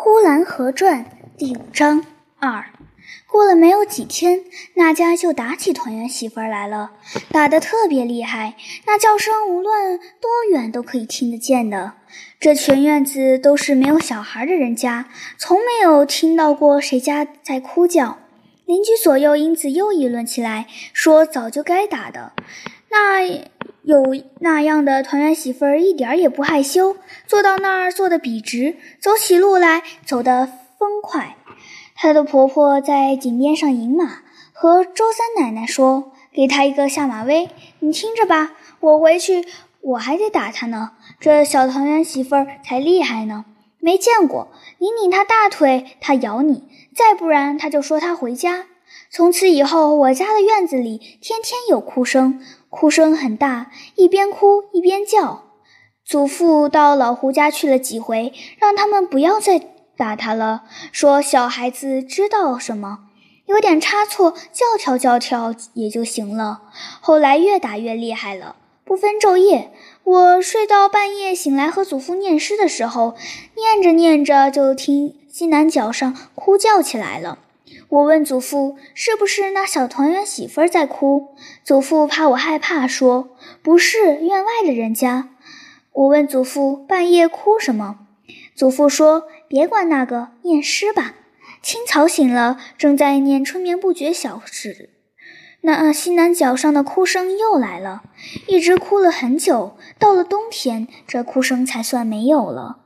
《呼兰河传》第五章二。过了没有几天，那家就打起团圆媳妇儿来了，打得特别厉害，那叫声无论多远都可以听得见的。这全院子都是没有小孩的人家，从没有听到过谁家在哭叫。邻居左右因此又议论起来，说早就该打的。那有那样的团圆媳妇儿，一点也不害羞，坐到那儿坐得笔直，走起路来走得风快。她的婆婆在井边上引马，和周三奶奶说：“给她一个下马威，你听着吧，我回去我还得打她呢。这小团圆媳妇儿才厉害呢，没见过，你拧她大腿，她咬你；再不然，她就说她回家。从此以后，我家的院子里天天有哭声。”哭声很大，一边哭一边叫。祖父到老胡家去了几回，让他们不要再打他了，说小孩子知道什么，有点差错，教条教条也就行了。后来越打越厉害了，不分昼夜。我睡到半夜醒来和祖父念诗的时候，念着念着就听西南角上哭叫起来了。我问祖父：“是不是那小团圆媳妇在哭？”祖父怕我害怕，说：“不是，院外的人家。”我问祖父：“半夜哭什么？”祖父说：“别管那个，念诗吧。”清早醒了，正在念“春眠不觉晓”时，那西南角上的哭声又来了，一直哭了很久。到了冬天，这哭声才算没有了。